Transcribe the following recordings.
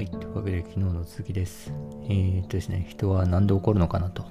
はい、というわけで昨日の続きです。えー、っとですね、人は何で怒るのかなと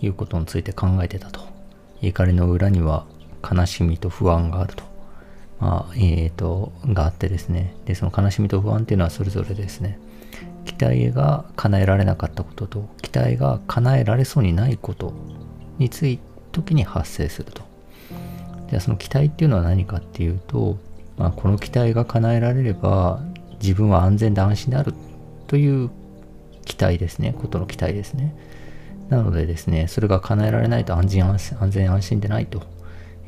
いうことについて考えてたと。怒りの裏には悲しみと不安があると。まあ、えー、っと、があってですね。で、その悲しみと不安っていうのはそれぞれですね、期待が叶えられなかったことと、期待が叶えられそうにないことについて時に発生すると。じゃあその期待っていうのは何かっていうと、まあ、この期待が叶えられれば自分は安全で安心であるという期待ですね。ことの期待ですね。なのでですね、それが叶えられないと安心安全安心でないと。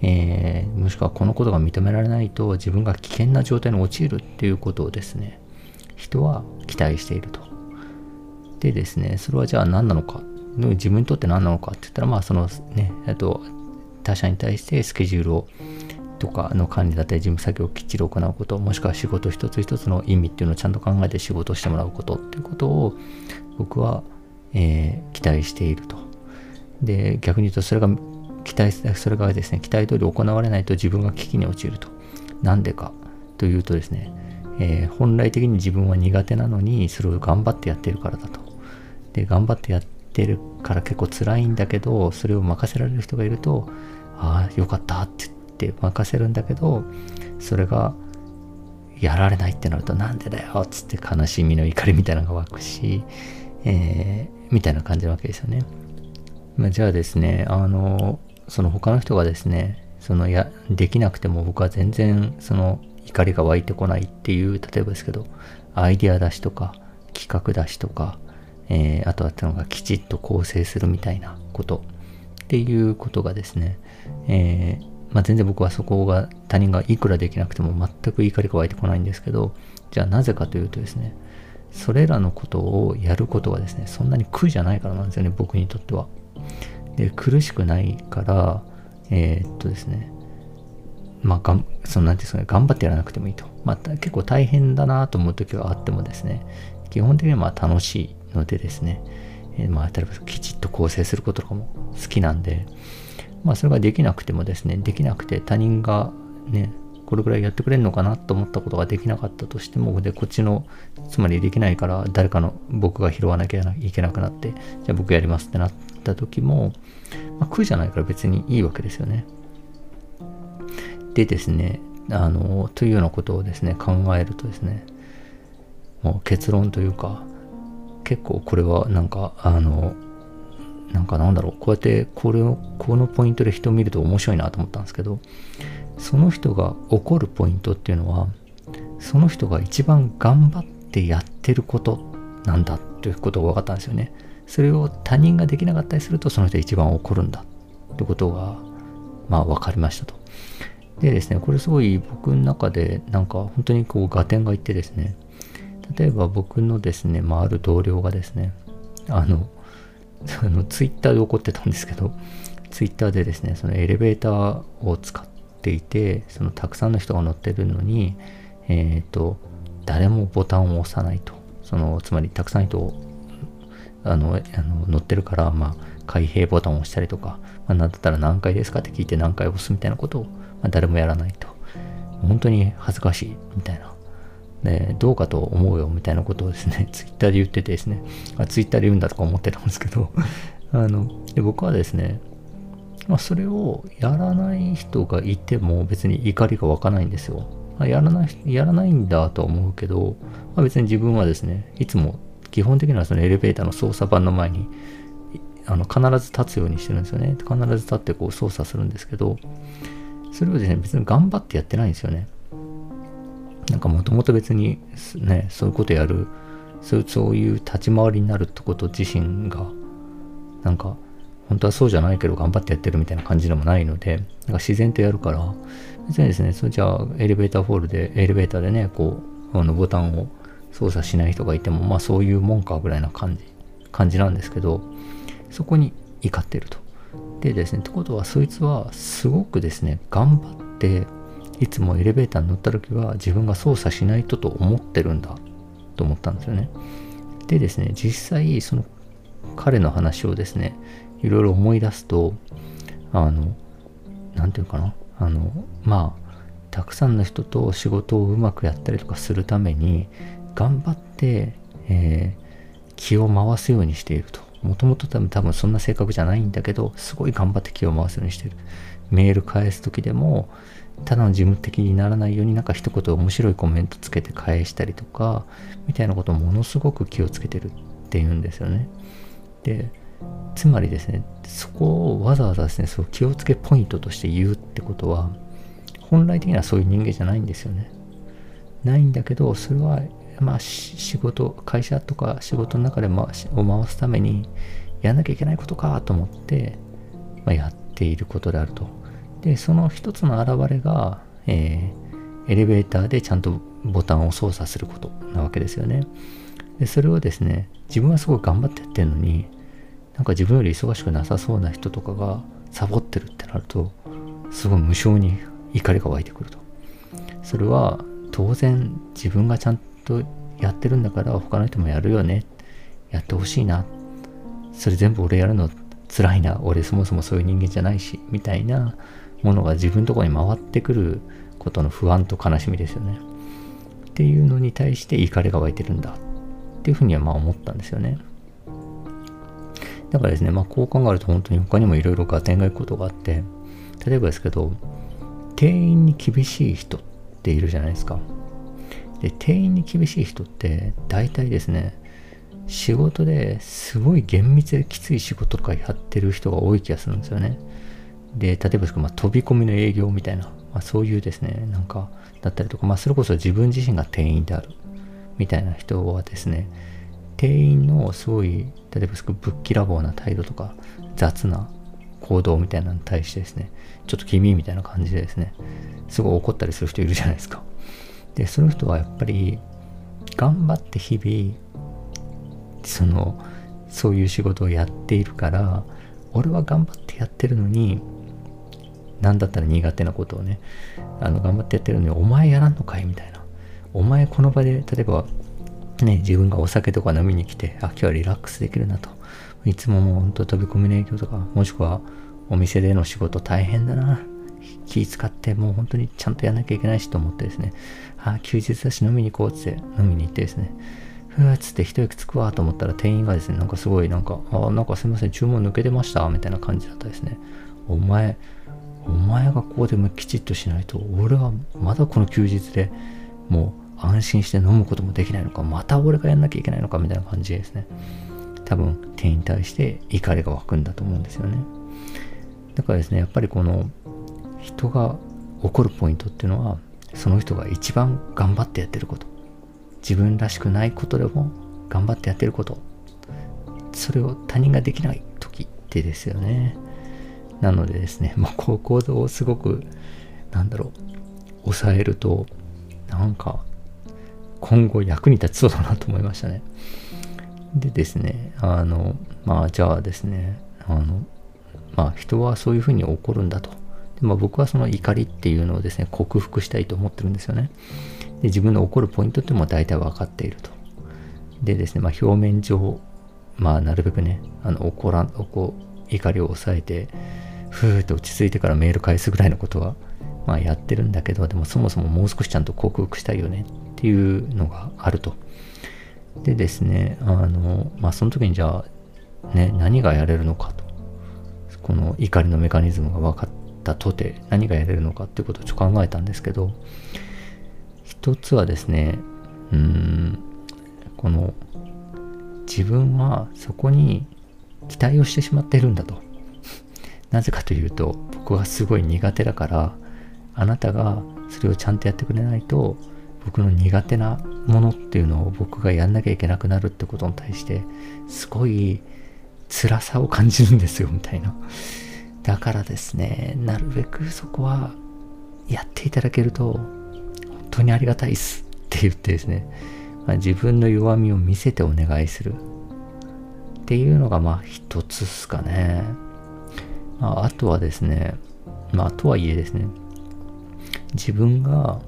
えー、もしくはこのことが認められないと自分が危険な状態に陥るっていうことをですね、人は期待していると。でですね、それはじゃあ何なのか。自分にとって何なのかって言ったら、まあそのね、えっと、他者に対してスケジュールをとかの管理だったり事務作業をきっちり行うこともしくは仕事一つ一つの意味っていうのをちゃんと考えて仕事してもらうことっていうことを僕は、えー、期待していると。で逆に言うとそれが期待それがですね期待通り行われないと自分が危機に陥ると。なんでかというとですね、えー、本来的に自分は苦手なのにそれを頑張ってやってるからだと。で頑張ってやってるから結構辛いんだけどそれを任せられる人がいるとああよかったって言って任せるんだけどそれがやられないってなるとなんでだよっつって悲しみの怒りみたいなのが湧くし、えー、みたいな感じなわけですよね。まあ、じゃあですねあのその他の人がですねそのやできなくても僕は全然その怒りが湧いてこないっていう例えばですけどアイデア出しとか企画出しとかえー、あとはってのがきちっと構成するみたいなことっていうことがですね、えー、まあ、全然僕はそこが他人がいくらできなくても全く怒りが湧いてこないんですけどじゃあなぜかというとですねそれらのことをやることがですねそんなに苦じゃないからなんですよね僕にとっては。で苦しくないからえー、っとですねまあ、がんそのなんていうんですかね頑張ってやらなくてもいいと、まあ、結構大変だなと思う時があってもですね基本的にはまあ楽しいのでですね、えー、まあ、例えばきちっと構成することとかも好きなんで、まあ、それができなくてもですね、できなくて他人がね、これぐらいやってくれるのかなと思ったことができなかったとしても、で、こっちの、つまりできないから誰かの僕が拾わなきゃいけなくなって、じゃあ僕やりますってなった時も、まあ、苦じゃないから別にいいわけですよね。でですね、あの、というようなことをですね、考えるとですね、もう結論というか、結構これはなんかあのなんかなんだろうこうやってこれをこのポイントで人を見ると面白いなと思ったんですけどその人が怒るポイントっていうのはその人が一番頑張ってやってることなんだということが分かったんですよね。それを他人ができなかったりするとその人が一番怒るんだってことがまあ分かりましたと。でですねこれすごい僕の中でなんか本当にこう合点がいってですね例えば僕のですね、まあ、ある同僚がですね、あの、あのツイッターで怒ってたんですけど、ツイッターでですね、そのエレベーターを使っていて、そのたくさんの人が乗ってるのに、えっ、ー、と、誰もボタンを押さないと。その、つまりたくさん人あの、あの乗ってるから、まあ、開閉ボタンを押したりとか、まあ、なんだったら何回ですかって聞いて何回押すみたいなことを、まあ、誰もやらないと。本当に恥ずかしいみたいなね、どうかと思うよみたいなことをですね、ツイッターで言っててですね、あツイッターで言うんだとか思ってたんですけど あので僕はですね、まあ、それをやらない人がいても別に怒りが湧かないんですよ。あやらないやらないんだとは思うけど、まあ、別に自分はですね、いつも基本的にはそのエレベーターの操作盤の前にあの必ず立つようにしてるんですよね。必ず立ってこう操作するんですけど、それをですね、別に頑張ってやってないんですよね。なんかもともと別にね、そういうことやる、そうそういう立ち回りになるってこと自身が、なんか、本当はそうじゃないけど頑張ってやってるみたいな感じでもないので、なんか自然とやるから、別にですね、それじゃあエレベーターホールで、エレベーターでね、こう、あのボタンを操作しない人がいても、まあそういうもんかぐらいな感じ、感じなんですけど、そこに怒ってると。でですね、ってことは、そいつはすごくですね、頑張って、いつもエレベーターに乗った時は自分が操作しないとと思ってるんだと思ったんですよね。でですね、実際その彼の話をですね、いろいろ思い出すと、あの、なんていうかな、あの、まあ、たくさんの人と仕事をうまくやったりとかするために、頑張って、えー、気を回すようにしていると。もともと多分多分そんな性格じゃないんだけど、すごい頑張って気を回すようにしている。メール返す時でも、ただの事務的にならないようになんか一言面白いコメントつけて返したりとか、みたいなことをものすごく気をつけてるっていうんですよね。で、つまりですね、そこをわざわざですね、そう気をつけポイントとして言うってことは、本来的にはそういう人間じゃないんですよね。ないんだけど、それは、まあ、仕事、会社とか仕事の中で、ま、を回すために、やんなきゃいけないことかと思って、まあ、やっていることであると。で、その一つの表れが、えー、エレベーターでちゃんとボタンを操作することなわけですよね。で、それをですね、自分はすごい頑張ってやってるのに、なんか自分より忙しくなさそうな人とかがサボってるってなると、すごい無性に怒りが湧いてくると。それは当然自分がちゃんとやってるんだから他の人もやるよね。やってほしいな。それ全部俺やるの辛いな。俺そもそもそういう人間じゃないし。みたいなものが自分のとこに回ってくることの不安と悲しみですよね。っていうのに対して怒りが湧いてるんだ。っていうふうにはまあ思ったんですよね。だからですね、まあこう考えると本当に他にもいろいろ合点がいくことがあって、例えばですけど、店員に厳しい人っているじゃないですか。で、店員に厳しい人って大体ですね、仕事ですごい厳密できつい仕事とかやってる人が多い気がするんですよね。で、例えば、まあ、飛び込みの営業みたいな、まあ、そういうですね、なんか、だったりとか、まあ、それこそ自分自身が店員であるみたいな人はですね、店員のすごい、例えばぶっきらぼうな態度とか、雑な行動みたいなのに対してですね、ちょっと君みたいな感じでですね、すごい怒ったりする人いるじゃないですか。で、その人はやっぱり、頑張って日々、その、そういう仕事をやっているから、俺は頑張ってやってるのに、何だったら苦手なことをね、あの、頑張ってやってるのに、お前やらんのかいみたいな。お前この場で、例えば、ね、自分がお酒とか飲みに来て、あ、今日はリラックスできるなと。いつももうほんと飛び込みの影響とか、もしくはお店での仕事大変だな。気使ってもう本当にちゃんとやんなきゃいけないしと思ってですね、あ、休日だし飲みに行こうって飲みに行ってですね、ふーっつって一息つくわと思ったら店員がですね、なんかすごいなんか、あ、なんかすいません、注文抜けてましたみたいな感じだったですね。お前、お前がここでもきちっとしないと、俺はまだこの休日でもう安心して飲むこともできないのか、また俺がやんなきゃいけないのかみたいな感じですね。多分店に対して怒りが湧くんだと思うんですよね。だからですね、やっぱりこの人が怒るポイントっていうのは、その人が一番頑張ってやってること。自分らしくないことでも頑張ってやってること。それを他人ができない時ってですよね。なのでですね、まあ、こう行動をすごく、なんだろう、抑えると、なんか、今後役に立ちそうだなと思いましたね。でですね、あの、まあ、じゃあですね、あの、まあ、人はそういうふうに怒るんだと。でまあ、僕はその怒りっていうのをですね、克服したいと思ってるんですよね。で自分の怒るポイントっても大体分かっていると。でですね、まあ、表面上、まあ、なるべくね、あの怒らん、怒怒りを抑えて、ふーっと落ち着いてからメール返すぐらいのことは、まあ、やってるんだけど、でもそもそももう少しちゃんと克服したいよねっていうのがあると。でですね、あの、まあ、その時にじゃあ、ね、何がやれるのかと。この怒りのメカニズムが分かったとて何がやれるのかっていうことをちょっと考えたんですけど、一つはですね、うーん、この自分はそこに期待をしてしまっているんだと。なぜかというと、僕はすごい苦手だから、あなたがそれをちゃんとやってくれないと、僕の苦手なものっていうのを僕がやんなきゃいけなくなるってことに対して、すごい辛さを感じるんですよ、みたいな。だからですね、なるべくそこはやっていただけると、本当にありがたいっすって言ってですね、まあ、自分の弱みを見せてお願いするっていうのがまあ一つっすかね。まあ、あとはですね、まあとはいえですね、自分が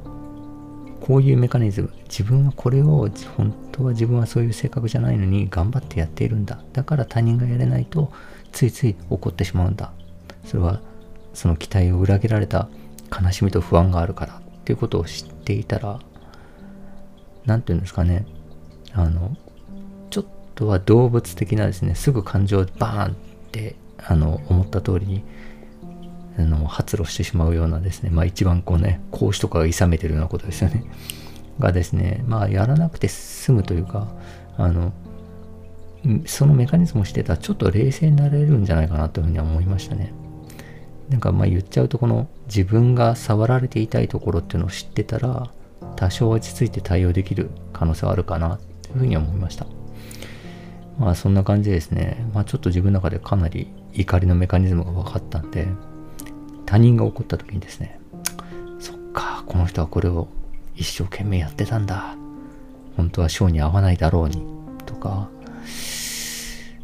こういうメカニズム、自分はこれを、本当は自分はそういう性格じゃないのに頑張ってやっているんだ。だから他人がやれないと、ついつい怒ってしまうんだ。それは、その期待を裏切られた悲しみと不安があるからっていうことを知っていたら、何て言うんですかね、あの、ちょっとは動物的なですね、すぐ感情をバーンって、あの、思った通りに、あの、発露してしまうようなですね、まあ一番こうね、講師とかが諌めてるようなことですよね。がですね、まあやらなくて済むというか、あの、そのメカニズムをしてたらちょっと冷静になれるんじゃないかなというふうには思いましたね。なんかまあ言っちゃうとこの自分が触られていたいところっていうのを知ってたら多少落ち着いて対応できる可能性はあるかなというふうに思いました。まあそんな感じでですね、まあちょっと自分の中でかなり怒りのメカニズムが分かったんで、他人が起こった時にですね、そっか、この人はこれを一生懸命やってたんだ。本当は性に合わないだろうに。とか、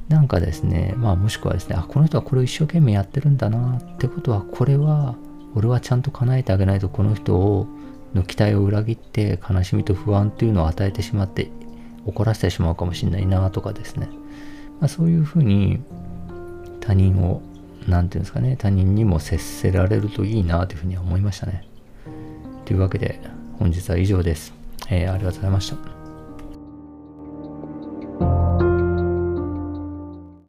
なんかですね、まあもしくはですね、あ、この人はこれを一生懸命やってるんだなってことは、これは、俺はちゃんと叶えてあげないとこの人をの期待を裏切って悲しみと不安っていうのを与えてしまって怒らせてしまうかもしれないなとかですね、まあ、そういうふうに他人を何て言うんですかね他人にも接せられるといいなというふうには思いましたね。というわけで本日は以上です、えー、ありがとうございました。